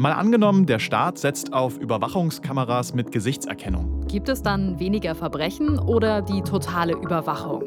Mal angenommen, der Staat setzt auf Überwachungskameras mit Gesichtserkennung. Gibt es dann weniger Verbrechen oder die totale Überwachung?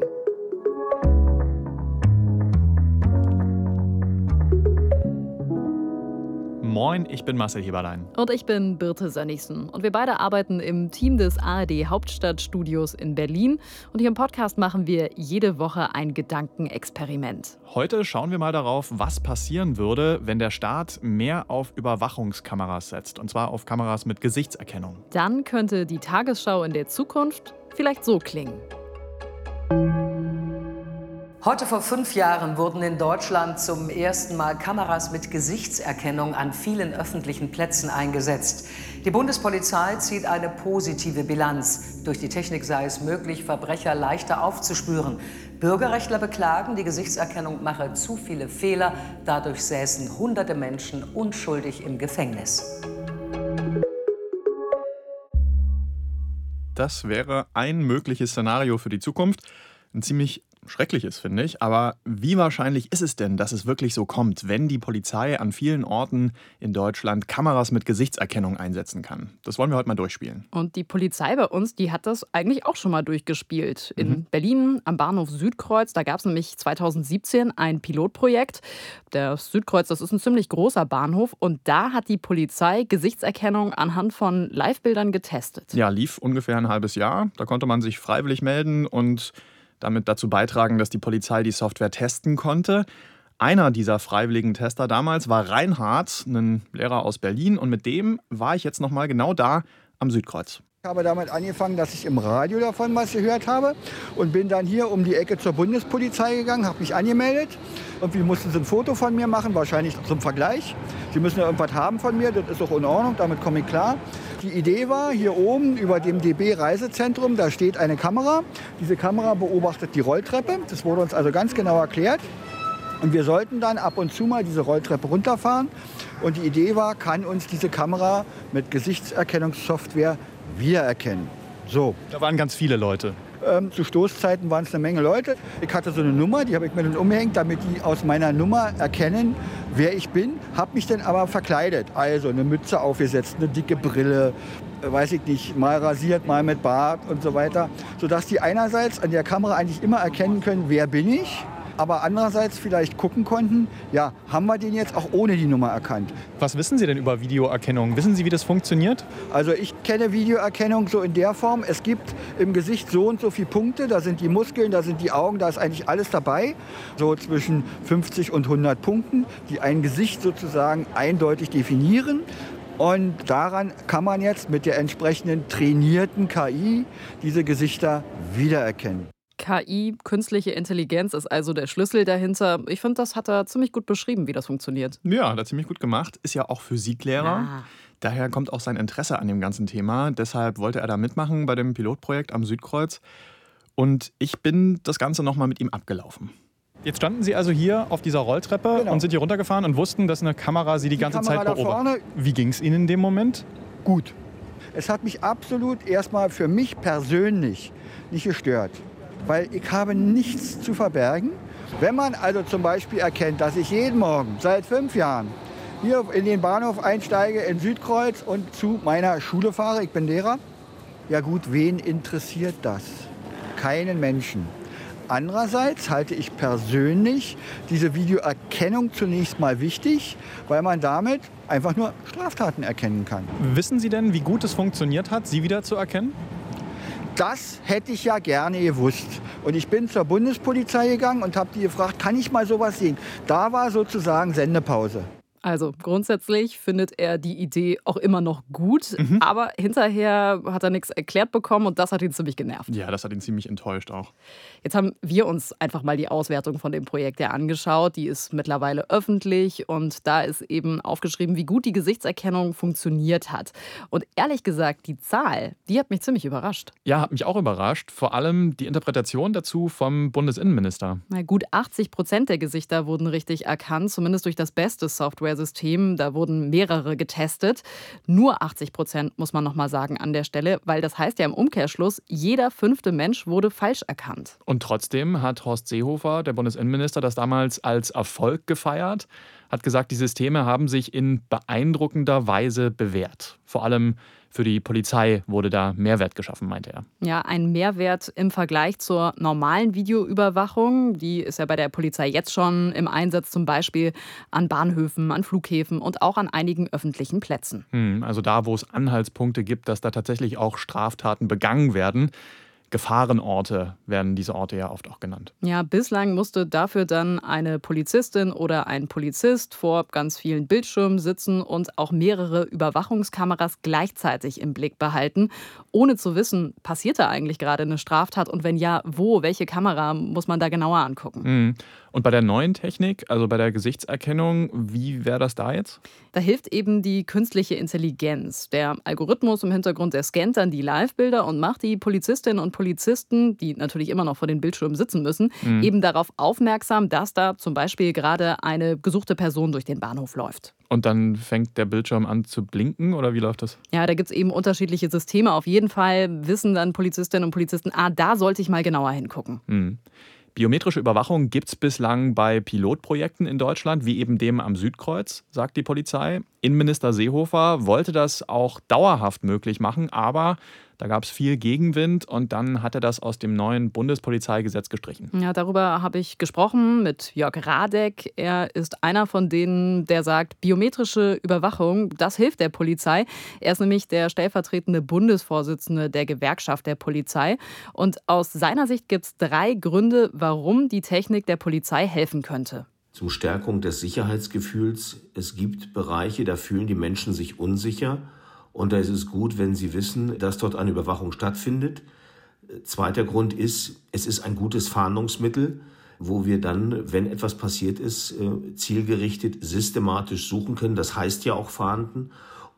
Moin, ich bin Marcel Heberlein. Und ich bin Birte Sönnigsen. Und wir beide arbeiten im Team des ARD Hauptstadtstudios in Berlin. Und hier im Podcast machen wir jede Woche ein Gedankenexperiment. Heute schauen wir mal darauf, was passieren würde, wenn der Staat mehr auf Überwachungskameras setzt. Und zwar auf Kameras mit Gesichtserkennung. Dann könnte die Tagesschau in der Zukunft vielleicht so klingen. Heute vor fünf Jahren wurden in Deutschland zum ersten Mal Kameras mit Gesichtserkennung an vielen öffentlichen Plätzen eingesetzt. Die Bundespolizei zieht eine positive Bilanz. Durch die Technik sei es möglich, Verbrecher leichter aufzuspüren. Bürgerrechtler beklagen, die Gesichtserkennung mache zu viele Fehler. Dadurch säßen hunderte Menschen unschuldig im Gefängnis. Das wäre ein mögliches Szenario für die Zukunft. Ein ziemlich schrecklich ist, finde ich. Aber wie wahrscheinlich ist es denn, dass es wirklich so kommt, wenn die Polizei an vielen Orten in Deutschland Kameras mit Gesichtserkennung einsetzen kann? Das wollen wir heute mal durchspielen. Und die Polizei bei uns, die hat das eigentlich auch schon mal durchgespielt. In mhm. Berlin am Bahnhof Südkreuz, da gab es nämlich 2017 ein Pilotprojekt. Der Südkreuz, das ist ein ziemlich großer Bahnhof. Und da hat die Polizei Gesichtserkennung anhand von Livebildern getestet. Ja, lief ungefähr ein halbes Jahr. Da konnte man sich freiwillig melden und damit dazu beitragen, dass die Polizei die Software testen konnte. Einer dieser freiwilligen Tester damals war Reinhard, ein Lehrer aus Berlin, und mit dem war ich jetzt nochmal genau da am Südkreuz. Ich habe damit angefangen, dass ich im Radio davon was gehört habe und bin dann hier um die Ecke zur Bundespolizei gegangen, habe mich angemeldet. Irgendwie mussten sie ein Foto von mir machen, wahrscheinlich zum Vergleich. Sie müssen ja irgendwas haben von mir, das ist auch in Ordnung, damit komme ich klar. Die Idee war, hier oben über dem DB Reisezentrum, da steht eine Kamera. Diese Kamera beobachtet die Rolltreppe. Das wurde uns also ganz genau erklärt. Und wir sollten dann ab und zu mal diese Rolltreppe runterfahren. Und die Idee war, kann uns diese Kamera mit Gesichtserkennungssoftware wiedererkennen. So. Da waren ganz viele Leute. Ähm, zu Stoßzeiten waren es eine Menge Leute. Ich hatte so eine Nummer, die habe ich mir dann umgehängt, damit die aus meiner Nummer erkennen, wer ich bin. Habe mich dann aber verkleidet. Also eine Mütze aufgesetzt, eine dicke Brille, äh, weiß ich nicht, mal rasiert, mal mit Bart und so weiter. Sodass die einerseits an der Kamera eigentlich immer erkennen können, wer bin ich aber andererseits vielleicht gucken konnten, ja, haben wir den jetzt auch ohne die Nummer erkannt. Was wissen Sie denn über Videoerkennung? Wissen Sie, wie das funktioniert? Also ich kenne Videoerkennung so in der Form, es gibt im Gesicht so und so viele Punkte, da sind die Muskeln, da sind die Augen, da ist eigentlich alles dabei, so zwischen 50 und 100 Punkten, die ein Gesicht sozusagen eindeutig definieren. Und daran kann man jetzt mit der entsprechenden trainierten KI diese Gesichter wiedererkennen. KI, künstliche Intelligenz, ist also der Schlüssel dahinter. Ich finde, das hat er ziemlich gut beschrieben, wie das funktioniert. Ja, hat er ziemlich gut gemacht. Ist ja auch Physiklehrer. Ja. Daher kommt auch sein Interesse an dem ganzen Thema. Deshalb wollte er da mitmachen bei dem Pilotprojekt am Südkreuz. Und ich bin das Ganze nochmal mit ihm abgelaufen. Jetzt standen Sie also hier auf dieser Rolltreppe genau. und sind hier runtergefahren und wussten, dass eine Kamera Sie die, die ganze Kamera Zeit beobachtet. Wie ging es Ihnen in dem Moment? Gut. Es hat mich absolut erstmal für mich persönlich nicht gestört weil ich habe nichts zu verbergen. Wenn man also zum Beispiel erkennt, dass ich jeden Morgen seit fünf Jahren hier in den Bahnhof einsteige in Südkreuz und zu meiner Schule fahre, ich bin Lehrer, ja gut, wen interessiert das? Keinen Menschen. Andererseits halte ich persönlich diese Videoerkennung zunächst mal wichtig, weil man damit einfach nur Straftaten erkennen kann. Wissen Sie denn, wie gut es funktioniert hat, Sie wieder zu erkennen? Das hätte ich ja gerne gewusst. Und ich bin zur Bundespolizei gegangen und habe die gefragt, kann ich mal sowas sehen? Da war sozusagen Sendepause. Also grundsätzlich findet er die Idee auch immer noch gut, mhm. aber hinterher hat er nichts erklärt bekommen und das hat ihn ziemlich genervt. Ja, das hat ihn ziemlich enttäuscht auch. Jetzt haben wir uns einfach mal die Auswertung von dem Projekt ja angeschaut. Die ist mittlerweile öffentlich und da ist eben aufgeschrieben, wie gut die Gesichtserkennung funktioniert hat. Und ehrlich gesagt, die Zahl, die hat mich ziemlich überrascht. Ja, hat mich auch überrascht. Vor allem die Interpretation dazu vom Bundesinnenminister. Na, gut 80 Prozent der Gesichter wurden richtig erkannt, zumindest durch das beste Software Software-System. Da wurden mehrere getestet. Nur 80 Prozent, muss man nochmal sagen, an der Stelle, weil das heißt ja im Umkehrschluss, jeder fünfte Mensch wurde falsch erkannt. Und trotzdem hat Horst Seehofer, der Bundesinnenminister, das damals als Erfolg gefeiert hat gesagt, die Systeme haben sich in beeindruckender Weise bewährt. Vor allem für die Polizei wurde da Mehrwert geschaffen, meinte er. Ja, ein Mehrwert im Vergleich zur normalen Videoüberwachung. Die ist ja bei der Polizei jetzt schon im Einsatz, zum Beispiel an Bahnhöfen, an Flughäfen und auch an einigen öffentlichen Plätzen. Hm, also da, wo es Anhaltspunkte gibt, dass da tatsächlich auch Straftaten begangen werden. Gefahrenorte werden diese Orte ja oft auch genannt. Ja, bislang musste dafür dann eine Polizistin oder ein Polizist vor ganz vielen Bildschirmen sitzen und auch mehrere Überwachungskameras gleichzeitig im Blick behalten, ohne zu wissen, passiert da eigentlich gerade eine Straftat und wenn ja, wo, welche Kamera muss man da genauer angucken. Mhm. Und bei der neuen Technik, also bei der Gesichtserkennung, wie wäre das da jetzt? Da hilft eben die künstliche Intelligenz. Der Algorithmus im Hintergrund, der scannt dann die Live-Bilder und macht die Polizistinnen und Polizisten, die natürlich immer noch vor den Bildschirmen sitzen müssen, mhm. eben darauf aufmerksam, dass da zum Beispiel gerade eine gesuchte Person durch den Bahnhof läuft. Und dann fängt der Bildschirm an zu blinken oder wie läuft das? Ja, da gibt es eben unterschiedliche Systeme. Auf jeden Fall wissen dann Polizistinnen und Polizisten, ah, da sollte ich mal genauer hingucken. Mhm. Biometrische Überwachung gibt es bislang bei Pilotprojekten in Deutschland, wie eben dem am Südkreuz, sagt die Polizei. Innenminister Seehofer wollte das auch dauerhaft möglich machen, aber da gab es viel Gegenwind und dann hat er das aus dem neuen Bundespolizeigesetz gestrichen. Ja, darüber habe ich gesprochen mit Jörg Radeck. Er ist einer von denen, der sagt, biometrische Überwachung, das hilft der Polizei. Er ist nämlich der stellvertretende Bundesvorsitzende der Gewerkschaft der Polizei. Und aus seiner Sicht gibt es drei Gründe, warum die Technik der Polizei helfen könnte zum Stärkung des Sicherheitsgefühls. Es gibt Bereiche, da fühlen die Menschen sich unsicher. Und da ist es gut, wenn Sie wissen, dass dort eine Überwachung stattfindet. Zweiter Grund ist, es ist ein gutes Fahndungsmittel, wo wir dann, wenn etwas passiert ist, äh, zielgerichtet, systematisch suchen können. Das heißt ja auch fahnden.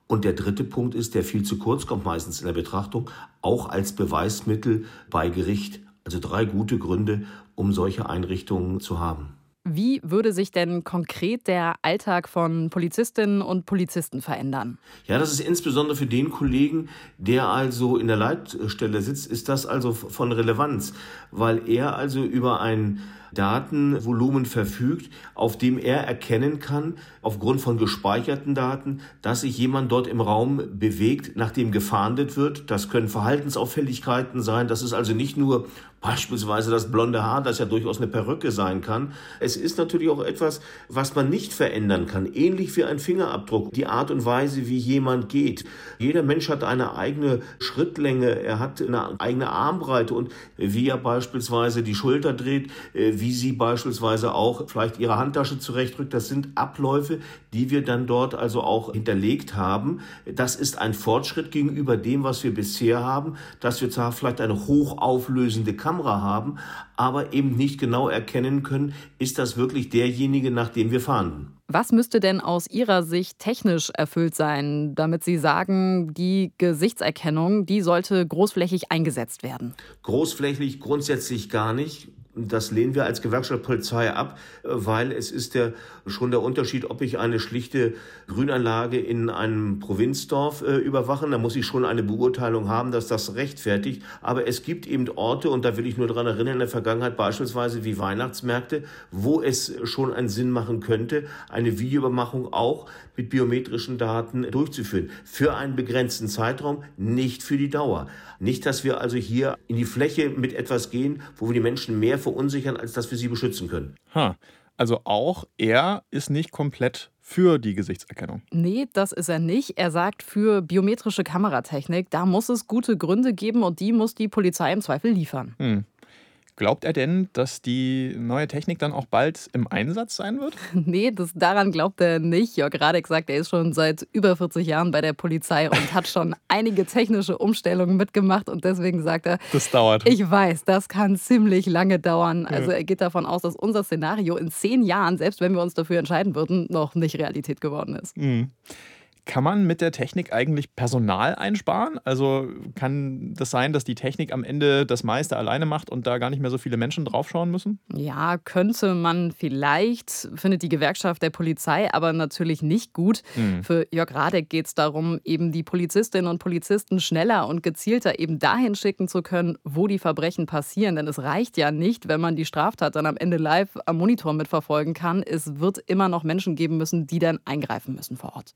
Und der dritte Punkt ist, der viel zu kurz kommt meistens in der Betrachtung, auch als Beweismittel bei Gericht. Also drei gute Gründe, um solche Einrichtungen zu haben. Wie würde sich denn konkret der Alltag von Polizistinnen und Polizisten verändern? Ja, das ist insbesondere für den Kollegen, der also in der Leitstelle sitzt, ist das also von Relevanz, weil er also über ein Datenvolumen verfügt, auf dem er erkennen kann, aufgrund von gespeicherten Daten, dass sich jemand dort im Raum bewegt, nachdem gefahndet wird. Das können Verhaltensauffälligkeiten sein. Das ist also nicht nur Beispielsweise das blonde Haar, das ja durchaus eine Perücke sein kann. Es ist natürlich auch etwas, was man nicht verändern kann. Ähnlich wie ein Fingerabdruck. Die Art und Weise, wie jemand geht. Jeder Mensch hat eine eigene Schrittlänge. Er hat eine eigene Armbreite und wie er beispielsweise die Schulter dreht, äh, wie sie beispielsweise auch vielleicht ihre Handtasche zurechtrückt. Das sind Abläufe, die wir dann dort also auch hinterlegt haben. Das ist ein Fortschritt gegenüber dem, was wir bisher haben, dass wir zwar vielleicht eine hochauflösende Kamera haben, aber eben nicht genau erkennen können, ist das wirklich derjenige, nach dem wir fahren. Was müsste denn aus Ihrer Sicht technisch erfüllt sein, damit Sie sagen, die Gesichtserkennung, die sollte großflächig eingesetzt werden? Großflächig grundsätzlich gar nicht. Das lehnen wir als Gewerkschaft Polizei ab, weil es ist der, schon der Unterschied, ob ich eine schlichte Grünanlage in einem Provinzdorf äh, überwache. Da muss ich schon eine Beurteilung haben, dass das rechtfertigt. Aber es gibt eben Orte, und da will ich nur daran erinnern, in der Vergangenheit beispielsweise wie Weihnachtsmärkte, wo es schon einen Sinn machen könnte, eine Videoübermachung auch mit biometrischen Daten durchzuführen. Für einen begrenzten Zeitraum, nicht für die Dauer. Nicht, dass wir also hier in die Fläche mit etwas gehen, wo wir die Menschen mehr verunsichern, als dass wir sie beschützen können. Ha. Also auch er ist nicht komplett für die Gesichtserkennung. Nee, das ist er nicht. Er sagt für biometrische Kameratechnik, da muss es gute Gründe geben und die muss die Polizei im Zweifel liefern. Hm. Glaubt er denn, dass die neue Technik dann auch bald im Einsatz sein wird? Nee, das, daran glaubt er nicht. Jörg Radek sagt, er ist schon seit über 40 Jahren bei der Polizei und hat schon einige technische Umstellungen mitgemacht und deswegen sagt er, das dauert. Ich weiß, das kann ziemlich lange dauern. Also er geht davon aus, dass unser Szenario in zehn Jahren, selbst wenn wir uns dafür entscheiden würden, noch nicht Realität geworden ist. Mhm. Kann man mit der Technik eigentlich Personal einsparen? Also kann das sein, dass die Technik am Ende das meiste alleine macht und da gar nicht mehr so viele Menschen draufschauen müssen? Ja, könnte man vielleicht, findet die Gewerkschaft der Polizei aber natürlich nicht gut. Mhm. Für Jörg Radek geht es darum, eben die Polizistinnen und Polizisten schneller und gezielter eben dahin schicken zu können, wo die Verbrechen passieren. Denn es reicht ja nicht, wenn man die Straftat dann am Ende live am Monitor mitverfolgen kann. Es wird immer noch Menschen geben müssen, die dann eingreifen müssen vor Ort.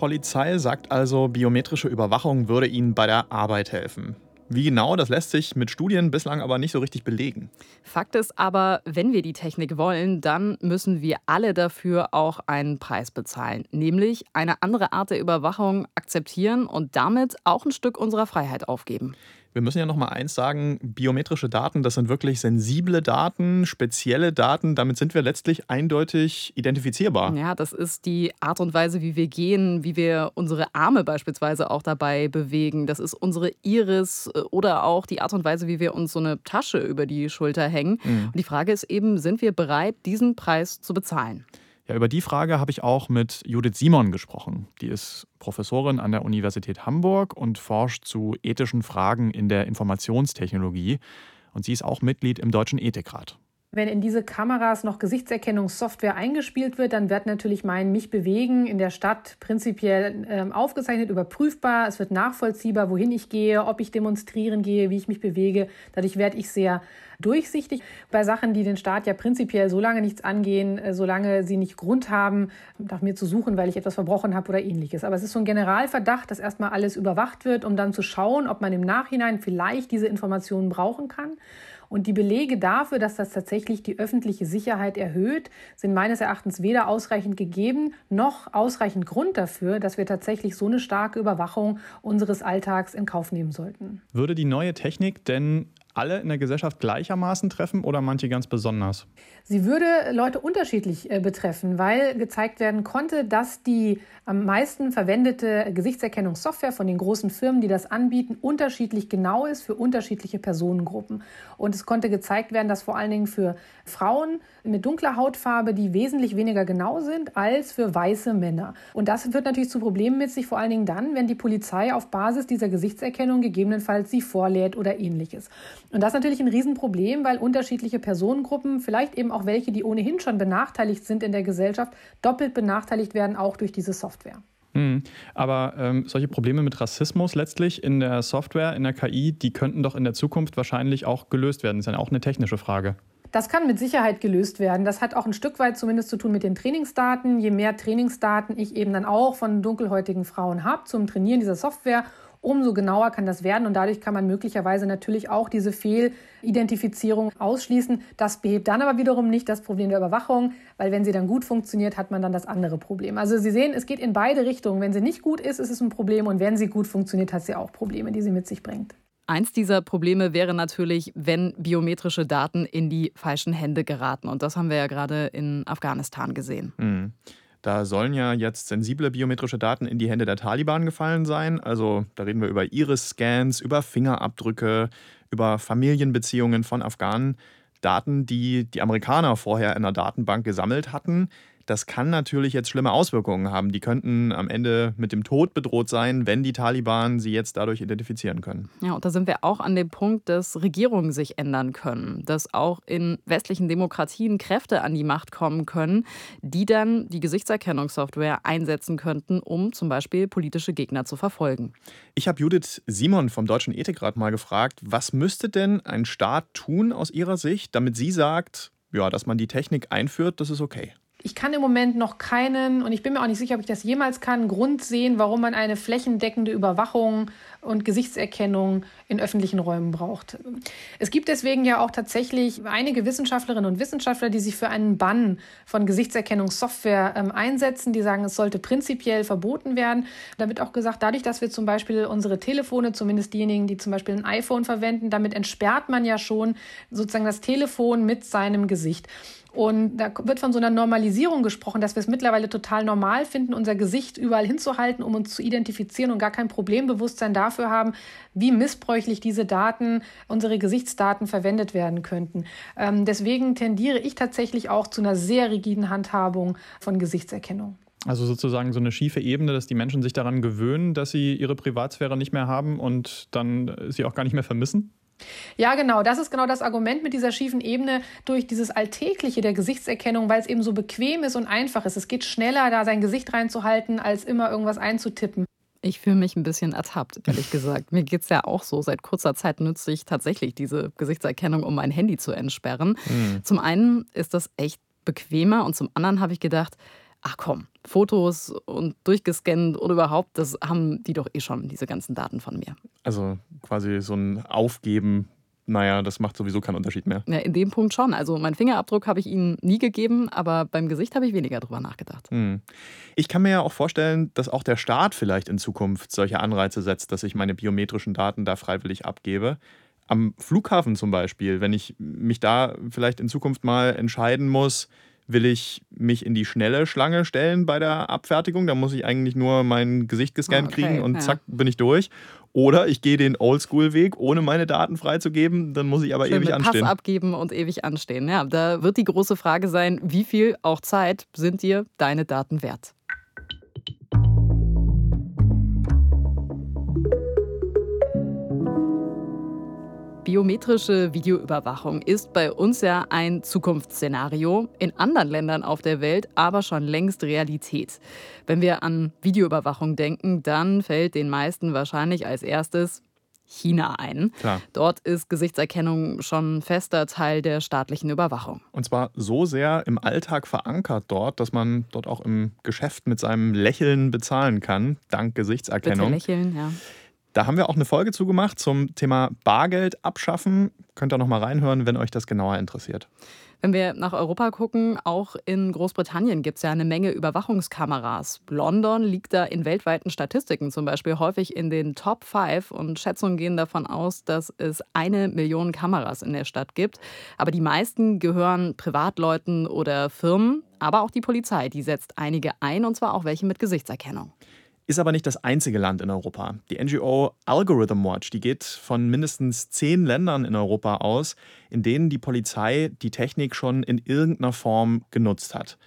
Polizei sagt also, biometrische Überwachung würde ihnen bei der Arbeit helfen. Wie genau, das lässt sich mit Studien bislang aber nicht so richtig belegen. Fakt ist aber, wenn wir die Technik wollen, dann müssen wir alle dafür auch einen Preis bezahlen, nämlich eine andere Art der Überwachung akzeptieren und damit auch ein Stück unserer Freiheit aufgeben. Wir müssen ja noch mal eins sagen, biometrische Daten, das sind wirklich sensible Daten, spezielle Daten, damit sind wir letztlich eindeutig identifizierbar. Ja, das ist die Art und Weise, wie wir gehen, wie wir unsere Arme beispielsweise auch dabei bewegen. Das ist unsere Iris äh, oder auch die Art und Weise, wie wir uns so eine Tasche über die Schulter hängen. Mhm. Und die Frage ist eben, sind wir bereit, diesen Preis zu bezahlen? Ja, über die Frage habe ich auch mit Judith Simon gesprochen. Die ist Professorin an der Universität Hamburg und forscht zu ethischen Fragen in der Informationstechnologie. Und sie ist auch Mitglied im Deutschen Ethikrat. Wenn in diese Kameras noch Gesichtserkennungssoftware eingespielt wird, dann wird natürlich mein Mich bewegen in der Stadt prinzipiell äh, aufgezeichnet, überprüfbar. Es wird nachvollziehbar, wohin ich gehe, ob ich demonstrieren gehe, wie ich mich bewege. Dadurch werde ich sehr durchsichtig. Bei Sachen, die den Staat ja prinzipiell so lange nichts angehen, äh, solange sie nicht Grund haben, nach mir zu suchen, weil ich etwas verbrochen habe oder ähnliches. Aber es ist so ein Generalverdacht, dass erstmal alles überwacht wird, um dann zu schauen, ob man im Nachhinein vielleicht diese Informationen brauchen kann. Und die Belege dafür, dass das tatsächlich die öffentliche Sicherheit erhöht, sind meines Erachtens weder ausreichend gegeben noch ausreichend Grund dafür, dass wir tatsächlich so eine starke Überwachung unseres Alltags in Kauf nehmen sollten. Würde die neue Technik denn alle in der Gesellschaft gleichermaßen treffen oder manche ganz besonders? Sie würde Leute unterschiedlich äh, betreffen, weil gezeigt werden konnte, dass die am meisten verwendete Gesichtserkennungssoftware von den großen Firmen, die das anbieten, unterschiedlich genau ist für unterschiedliche Personengruppen. Und es konnte gezeigt werden, dass vor allen Dingen für Frauen mit dunkler Hautfarbe die wesentlich weniger genau sind als für weiße Männer. Und das führt natürlich zu Problemen mit sich, vor allen Dingen dann, wenn die Polizei auf Basis dieser Gesichtserkennung gegebenenfalls sie vorlädt oder ähnliches. Und das ist natürlich ein Riesenproblem, weil unterschiedliche Personengruppen, vielleicht eben auch welche, die ohnehin schon benachteiligt sind in der Gesellschaft, doppelt benachteiligt werden, auch durch diese Software. Mhm. Aber ähm, solche Probleme mit Rassismus letztlich in der Software, in der KI, die könnten doch in der Zukunft wahrscheinlich auch gelöst werden. Das ist ja auch eine technische Frage. Das kann mit Sicherheit gelöst werden. Das hat auch ein Stück weit zumindest zu tun mit den Trainingsdaten. Je mehr Trainingsdaten ich eben dann auch von dunkelhäutigen Frauen habe zum Trainieren dieser Software, umso genauer kann das werden und dadurch kann man möglicherweise natürlich auch diese Fehlidentifizierung ausschließen. Das behebt dann aber wiederum nicht das Problem der Überwachung, weil wenn sie dann gut funktioniert, hat man dann das andere Problem. Also Sie sehen, es geht in beide Richtungen. Wenn sie nicht gut ist, ist es ein Problem und wenn sie gut funktioniert, hat sie auch Probleme, die sie mit sich bringt. Eins dieser Probleme wäre natürlich, wenn biometrische Daten in die falschen Hände geraten. Und das haben wir ja gerade in Afghanistan gesehen. Mhm. Da sollen ja jetzt sensible biometrische Daten in die Hände der Taliban gefallen sein. Also da reden wir über Iris-Scans, über Fingerabdrücke, über Familienbeziehungen von Afghanen. Daten, die die Amerikaner vorher in der Datenbank gesammelt hatten, das kann natürlich jetzt schlimme Auswirkungen haben. Die könnten am Ende mit dem Tod bedroht sein, wenn die Taliban sie jetzt dadurch identifizieren können. Ja, und da sind wir auch an dem Punkt, dass Regierungen sich ändern können, dass auch in westlichen Demokratien Kräfte an die Macht kommen können, die dann die Gesichtserkennungssoftware einsetzen könnten, um zum Beispiel politische Gegner zu verfolgen. Ich habe Judith Simon vom Deutschen Ethikrat mal gefragt, was müsste denn ein Staat tun aus ihrer Sicht, damit sie sagt, ja, dass man die Technik einführt, das ist okay ich kann im Moment noch keinen, und ich bin mir auch nicht sicher, ob ich das jemals kann, Grund sehen, warum man eine flächendeckende Überwachung und Gesichtserkennung in öffentlichen Räumen braucht. Es gibt deswegen ja auch tatsächlich einige Wissenschaftlerinnen und Wissenschaftler, die sich für einen Bann von Gesichtserkennungssoftware ähm, einsetzen, die sagen, es sollte prinzipiell verboten werden. Da wird auch gesagt, dadurch, dass wir zum Beispiel unsere Telefone, zumindest diejenigen, die zum Beispiel ein iPhone verwenden, damit entsperrt man ja schon sozusagen das Telefon mit seinem Gesicht. Und da wird von so einer Normalisierung gesprochen, dass wir es mittlerweile total normal finden, unser Gesicht überall hinzuhalten, um uns zu identifizieren und gar kein Problembewusstsein dafür haben, wie missbräuchlich diese Daten, unsere Gesichtsdaten verwendet werden könnten. Ähm, deswegen tendiere ich tatsächlich auch zu einer sehr rigiden Handhabung von Gesichtserkennung. Also sozusagen so eine schiefe Ebene, dass die Menschen sich daran gewöhnen, dass sie ihre Privatsphäre nicht mehr haben und dann sie auch gar nicht mehr vermissen? Ja, genau. Das ist genau das Argument mit dieser schiefen Ebene durch dieses Alltägliche der Gesichtserkennung, weil es eben so bequem ist und einfach ist. Es geht schneller, da sein Gesicht reinzuhalten, als immer irgendwas einzutippen. Ich fühle mich ein bisschen ertappt, ehrlich gesagt. Mir geht es ja auch so. Seit kurzer Zeit nutze ich tatsächlich diese Gesichtserkennung, um mein Handy zu entsperren. Mhm. Zum einen ist das echt bequemer und zum anderen habe ich gedacht, ach komm, Fotos und durchgescannt und überhaupt, das haben die doch eh schon, diese ganzen Daten von mir. Also quasi so ein Aufgeben naja, das macht sowieso keinen Unterschied mehr. Ja, in dem Punkt schon. Also meinen Fingerabdruck habe ich Ihnen nie gegeben, aber beim Gesicht habe ich weniger drüber nachgedacht. Hm. Ich kann mir ja auch vorstellen, dass auch der Staat vielleicht in Zukunft solche Anreize setzt, dass ich meine biometrischen Daten da freiwillig abgebe. Am Flughafen zum Beispiel, wenn ich mich da vielleicht in Zukunft mal entscheiden muss, Will ich mich in die schnelle Schlange stellen bei der Abfertigung? Da muss ich eigentlich nur mein Gesicht gescannt okay, kriegen und zack, bin ich durch. Oder ich gehe den Oldschool-Weg, ohne meine Daten freizugeben, dann muss ich aber Schön ewig anstehen. Pass abgeben und ewig anstehen. Ja, da wird die große Frage sein, wie viel auch Zeit sind dir deine Daten wert? Biometrische Videoüberwachung ist bei uns ja ein Zukunftsszenario, in anderen Ländern auf der Welt aber schon längst Realität. Wenn wir an Videoüberwachung denken, dann fällt den meisten wahrscheinlich als erstes China ein. Klar. Dort ist Gesichtserkennung schon fester Teil der staatlichen Überwachung. Und zwar so sehr im Alltag verankert dort, dass man dort auch im Geschäft mit seinem Lächeln bezahlen kann, dank Gesichtserkennung. Bitte lächeln, ja. Da haben wir auch eine Folge zugemacht zum Thema Bargeld abschaffen. Könnt ihr noch mal reinhören, wenn euch das genauer interessiert. Wenn wir nach Europa gucken, auch in Großbritannien gibt es ja eine Menge Überwachungskameras. London liegt da in weltweiten Statistiken zum Beispiel häufig in den Top 5 und Schätzungen gehen davon aus, dass es eine Million Kameras in der Stadt gibt. Aber die meisten gehören Privatleuten oder Firmen, aber auch die Polizei, die setzt einige ein und zwar auch welche mit Gesichtserkennung. Ist aber nicht das einzige Land in Europa. Die NGO Algorithm Watch, die geht von mindestens zehn Ländern in Europa aus, in denen die Polizei die Technik schon in irgendeiner Form genutzt hat.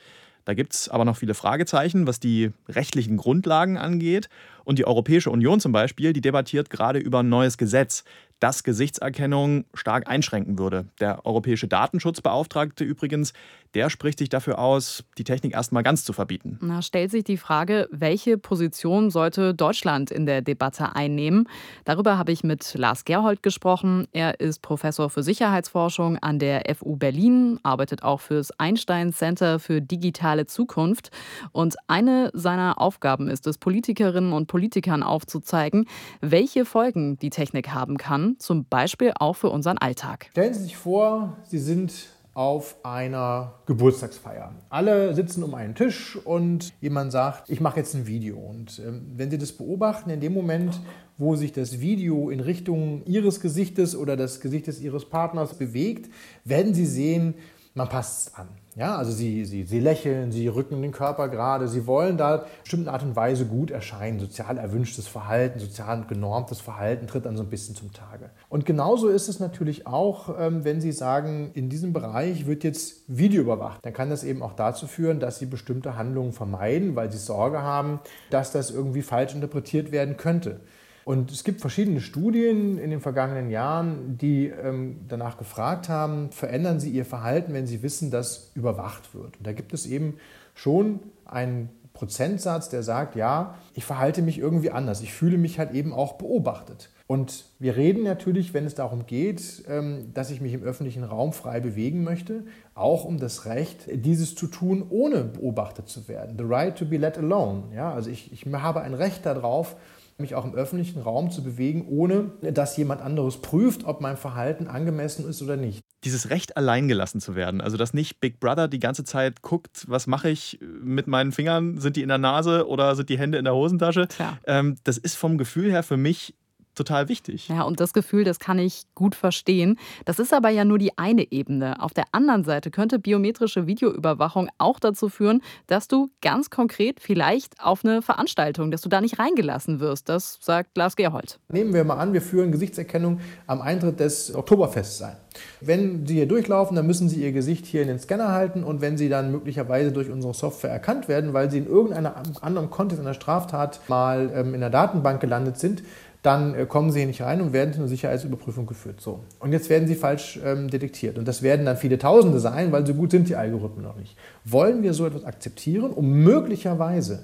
Da gibt es aber noch viele Fragezeichen, was die rechtlichen Grundlagen angeht. Und die Europäische Union zum Beispiel, die debattiert gerade über ein neues Gesetz, das Gesichtserkennung stark einschränken würde. Der europäische Datenschutzbeauftragte übrigens, der spricht sich dafür aus, die Technik erstmal ganz zu verbieten. Na, stellt sich die Frage, welche Position sollte Deutschland in der Debatte einnehmen? Darüber habe ich mit Lars Gerhold gesprochen. Er ist Professor für Sicherheitsforschung an der FU Berlin, arbeitet auch fürs Einstein Center für digitale Zukunft. Und eine seiner Aufgaben ist es, Politikerinnen und Politikern aufzuzeigen, welche Folgen die Technik haben kann zum Beispiel auch für unseren Alltag. Stellen Sie sich vor, Sie sind auf einer Geburtstagsfeier. Alle sitzen um einen Tisch und jemand sagt, ich mache jetzt ein Video. Und ähm, wenn Sie das beobachten, in dem Moment, wo sich das Video in Richtung Ihres Gesichtes oder des Gesichtes Ihres Partners bewegt, werden Sie sehen, man passt es an. Ja, also sie, sie, sie lächeln, sie rücken den Körper gerade, sie wollen da in bestimmten Art und Weise gut erscheinen. Sozial erwünschtes Verhalten, sozial genormtes Verhalten tritt dann so ein bisschen zum Tage. Und genauso ist es natürlich auch, ähm, wenn Sie sagen, in diesem Bereich wird jetzt Video überwacht. Dann kann das eben auch dazu führen, dass Sie bestimmte Handlungen vermeiden, weil Sie Sorge haben, dass das irgendwie falsch interpretiert werden könnte. Und es gibt verschiedene Studien in den vergangenen Jahren, die ähm, danach gefragt haben, verändern Sie Ihr Verhalten, wenn Sie wissen, dass überwacht wird. Und da gibt es eben schon einen Prozentsatz, der sagt, ja, ich verhalte mich irgendwie anders. Ich fühle mich halt eben auch beobachtet. Und wir reden natürlich, wenn es darum geht, ähm, dass ich mich im öffentlichen Raum frei bewegen möchte, auch um das Recht, dieses zu tun, ohne beobachtet zu werden. The right to be let alone. Ja, also ich, ich habe ein Recht darauf, mich auch im öffentlichen Raum zu bewegen, ohne dass jemand anderes prüft, ob mein Verhalten angemessen ist oder nicht. Dieses Recht, allein gelassen zu werden. Also, dass nicht Big Brother die ganze Zeit guckt, was mache ich mit meinen Fingern? Sind die in der Nase oder sind die Hände in der Hosentasche? Ähm, das ist vom Gefühl her für mich total wichtig. Ja, und das Gefühl, das kann ich gut verstehen. Das ist aber ja nur die eine Ebene. Auf der anderen Seite könnte biometrische Videoüberwachung auch dazu führen, dass du ganz konkret vielleicht auf eine Veranstaltung, dass du da nicht reingelassen wirst. Das sagt Lars Gerhold. Nehmen wir mal an, wir führen Gesichtserkennung am Eintritt des Oktoberfests ein. Wenn Sie hier durchlaufen, dann müssen Sie Ihr Gesicht hier in den Scanner halten und wenn Sie dann möglicherweise durch unsere Software erkannt werden, weil Sie in irgendeinem anderen Kontext einer Straftat mal ähm, in der Datenbank gelandet sind, dann äh, kommen sie hier nicht rein und werden zu einer Sicherheitsüberprüfung geführt. So. Und jetzt werden sie falsch ähm, detektiert. Und das werden dann viele Tausende sein, weil so gut sind die Algorithmen noch nicht. Wollen wir so etwas akzeptieren, um möglicherweise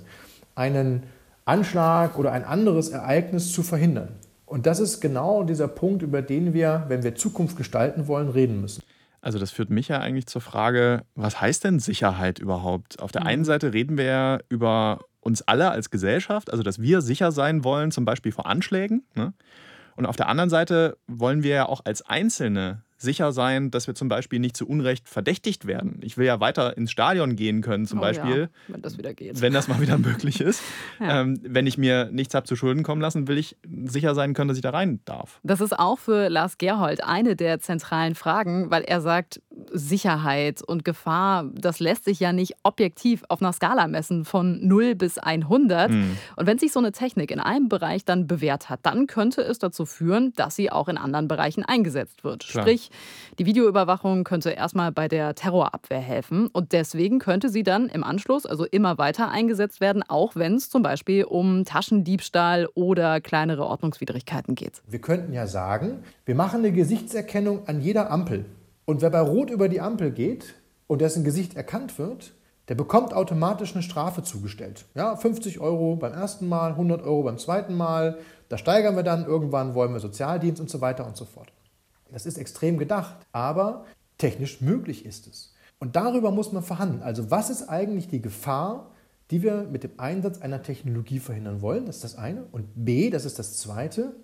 einen Anschlag oder ein anderes Ereignis zu verhindern? Und das ist genau dieser Punkt, über den wir, wenn wir Zukunft gestalten wollen, reden müssen. Also das führt mich ja eigentlich zur Frage, was heißt denn Sicherheit überhaupt? Auf der einen mhm. Seite reden wir ja über uns alle als Gesellschaft, also dass wir sicher sein wollen, zum Beispiel vor Anschlägen. Ne? Und auf der anderen Seite wollen wir ja auch als Einzelne sicher sein, dass wir zum Beispiel nicht zu Unrecht verdächtigt werden. Ich will ja weiter ins Stadion gehen können, zum oh, Beispiel. Ja, wenn das wieder geht. Wenn das mal wieder möglich ist. ja. ähm, wenn ich mir nichts habe zu Schulden kommen lassen, will ich sicher sein können, dass ich da rein darf. Das ist auch für Lars Gerhold eine der zentralen Fragen, weil er sagt, Sicherheit und Gefahr, das lässt sich ja nicht objektiv auf einer Skala messen von 0 bis 100. Mhm. Und wenn sich so eine Technik in einem Bereich dann bewährt hat, dann könnte es dazu führen, dass sie auch in anderen Bereichen eingesetzt wird. Klar. Sprich, die Videoüberwachung könnte erstmal bei der Terrorabwehr helfen und deswegen könnte sie dann im Anschluss also immer weiter eingesetzt werden, auch wenn es zum Beispiel um Taschendiebstahl oder kleinere Ordnungswidrigkeiten geht. Wir könnten ja sagen, wir machen eine Gesichtserkennung an jeder Ampel. Und wer bei Rot über die Ampel geht und dessen Gesicht erkannt wird, der bekommt automatisch eine Strafe zugestellt. Ja, 50 Euro beim ersten Mal, 100 Euro beim zweiten Mal. Da steigern wir dann, irgendwann wollen wir Sozialdienst und so weiter und so fort. Das ist extrem gedacht, aber technisch möglich ist es. Und darüber muss man verhandeln. Also was ist eigentlich die Gefahr, die wir mit dem Einsatz einer Technologie verhindern wollen? Das ist das eine. Und B, das ist das zweite,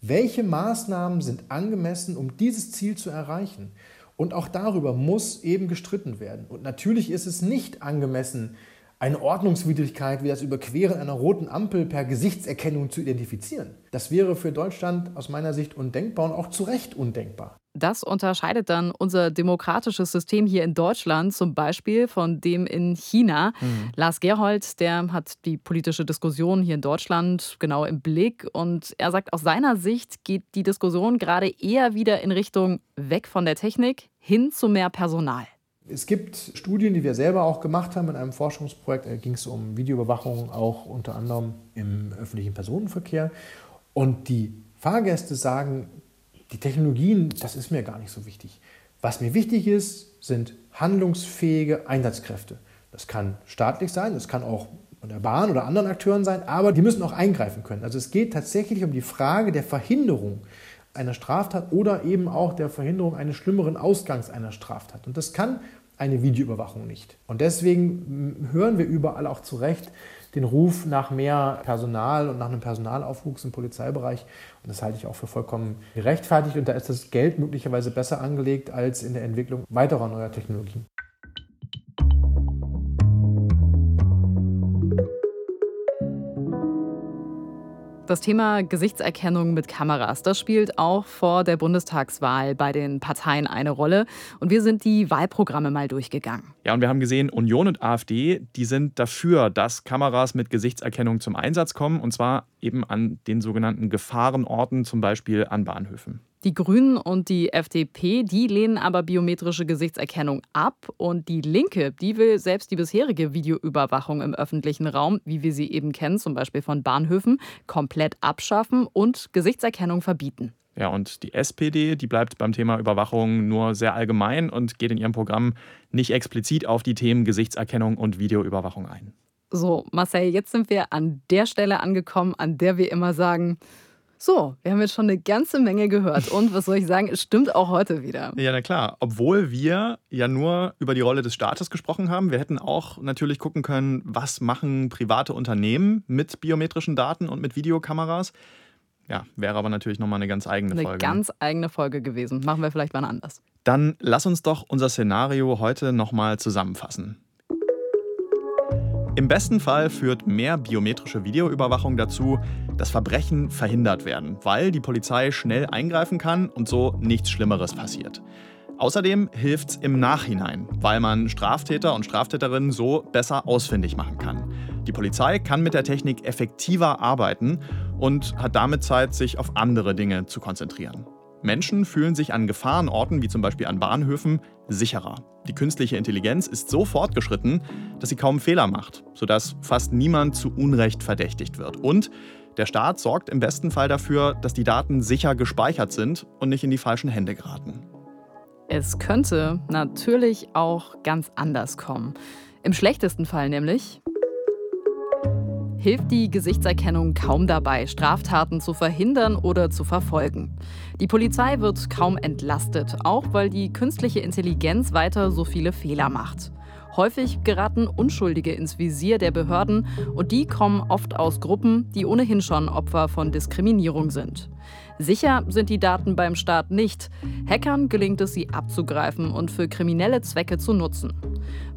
welche Maßnahmen sind angemessen, um dieses Ziel zu erreichen? Und auch darüber muss eben gestritten werden. Und natürlich ist es nicht angemessen, eine Ordnungswidrigkeit wie das Überqueren einer roten Ampel per Gesichtserkennung zu identifizieren. Das wäre für Deutschland aus meiner Sicht undenkbar und auch zu Recht undenkbar. Das unterscheidet dann unser demokratisches System hier in Deutschland zum Beispiel von dem in China. Mhm. Lars Gerhold, der hat die politische Diskussion hier in Deutschland genau im Blick und er sagt, aus seiner Sicht geht die Diskussion gerade eher wieder in Richtung weg von der Technik hin zu mehr Personal. Es gibt Studien, die wir selber auch gemacht haben in einem Forschungsprojekt. Da ging es um Videoüberwachung, auch unter anderem im öffentlichen Personenverkehr. Und die Fahrgäste sagen, die Technologien, das ist mir gar nicht so wichtig. Was mir wichtig ist, sind handlungsfähige Einsatzkräfte. Das kann staatlich sein, das kann auch von der Bahn oder anderen Akteuren sein, aber die müssen auch eingreifen können. Also es geht tatsächlich um die Frage der Verhinderung einer Straftat oder eben auch der Verhinderung eines schlimmeren Ausgangs einer Straftat. Und das kann eine Videoüberwachung nicht. Und deswegen hören wir überall auch zu Recht den Ruf nach mehr Personal und nach einem Personalaufwuchs im Polizeibereich. Und das halte ich auch für vollkommen gerechtfertigt. Und da ist das Geld möglicherweise besser angelegt als in der Entwicklung weiterer neuer Technologien. Das Thema Gesichtserkennung mit Kameras, das spielt auch vor der Bundestagswahl bei den Parteien eine Rolle. Und wir sind die Wahlprogramme mal durchgegangen. Ja, und wir haben gesehen, Union und AfD, die sind dafür, dass Kameras mit Gesichtserkennung zum Einsatz kommen. Und zwar eben an den sogenannten Gefahrenorten, zum Beispiel an Bahnhöfen. Die Grünen und die FDP, die lehnen aber biometrische Gesichtserkennung ab. Und die Linke, die will selbst die bisherige Videoüberwachung im öffentlichen Raum, wie wir sie eben kennen, zum Beispiel von Bahnhöfen, komplett abschaffen und Gesichtserkennung verbieten. Ja, und die SPD, die bleibt beim Thema Überwachung nur sehr allgemein und geht in ihrem Programm nicht explizit auf die Themen Gesichtserkennung und Videoüberwachung ein. So, Marcel, jetzt sind wir an der Stelle angekommen, an der wir immer sagen, so, wir haben jetzt schon eine ganze Menge gehört. Und was soll ich sagen, es stimmt auch heute wieder. Ja, na klar. Obwohl wir ja nur über die Rolle des Staates gesprochen haben, wir hätten auch natürlich gucken können, was machen private Unternehmen mit biometrischen Daten und mit Videokameras. Ja, wäre aber natürlich nochmal eine ganz eigene eine Folge. Eine ganz eigene Folge gewesen. Machen wir vielleicht mal anders. Dann lass uns doch unser Szenario heute nochmal zusammenfassen. Im besten Fall führt mehr biometrische Videoüberwachung dazu, dass Verbrechen verhindert werden, weil die Polizei schnell eingreifen kann und so nichts Schlimmeres passiert. Außerdem hilft es im Nachhinein, weil man Straftäter und Straftäterinnen so besser ausfindig machen kann. Die Polizei kann mit der Technik effektiver arbeiten und hat damit Zeit, sich auf andere Dinge zu konzentrieren. Menschen fühlen sich an Gefahrenorten, wie zum Beispiel an Bahnhöfen, sicherer. Die künstliche Intelligenz ist so fortgeschritten, dass sie kaum Fehler macht, sodass fast niemand zu Unrecht verdächtigt wird. Und der Staat sorgt im besten Fall dafür, dass die Daten sicher gespeichert sind und nicht in die falschen Hände geraten. Es könnte natürlich auch ganz anders kommen. Im schlechtesten Fall nämlich hilft die Gesichtserkennung kaum dabei, Straftaten zu verhindern oder zu verfolgen. Die Polizei wird kaum entlastet, auch weil die künstliche Intelligenz weiter so viele Fehler macht. Häufig geraten Unschuldige ins Visier der Behörden und die kommen oft aus Gruppen, die ohnehin schon Opfer von Diskriminierung sind. Sicher sind die Daten beim Staat nicht. Hackern gelingt es, sie abzugreifen und für kriminelle Zwecke zu nutzen.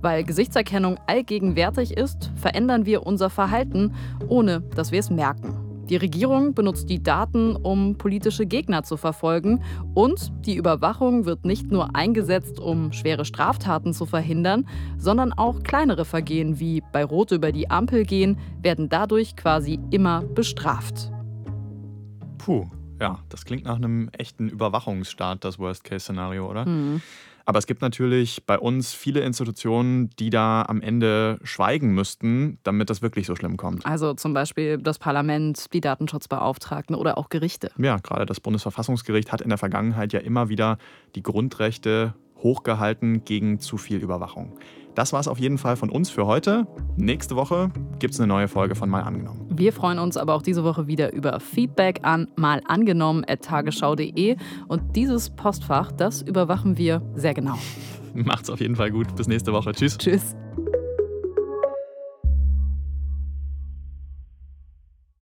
Weil Gesichtserkennung allgegenwärtig ist, verändern wir unser Verhalten, ohne dass wir es merken. Die Regierung benutzt die Daten, um politische Gegner zu verfolgen. Und die Überwachung wird nicht nur eingesetzt, um schwere Straftaten zu verhindern, sondern auch kleinere Vergehen wie bei Rot über die Ampel gehen, werden dadurch quasi immer bestraft. Puh, ja, das klingt nach einem echten Überwachungsstaat, das Worst-Case-Szenario, oder? Mhm. Aber es gibt natürlich bei uns viele Institutionen, die da am Ende schweigen müssten, damit das wirklich so schlimm kommt. Also zum Beispiel das Parlament, die Datenschutzbeauftragten oder auch Gerichte. Ja, gerade das Bundesverfassungsgericht hat in der Vergangenheit ja immer wieder die Grundrechte hochgehalten gegen zu viel Überwachung. Das war es auf jeden Fall von uns für heute. Nächste Woche gibt es eine neue Folge von Mal angenommen. Wir freuen uns aber auch diese Woche wieder über Feedback an malangenommen.tagesschau.de und dieses Postfach, das überwachen wir sehr genau. Macht's auf jeden Fall gut. Bis nächste Woche. Tschüss. Tschüss.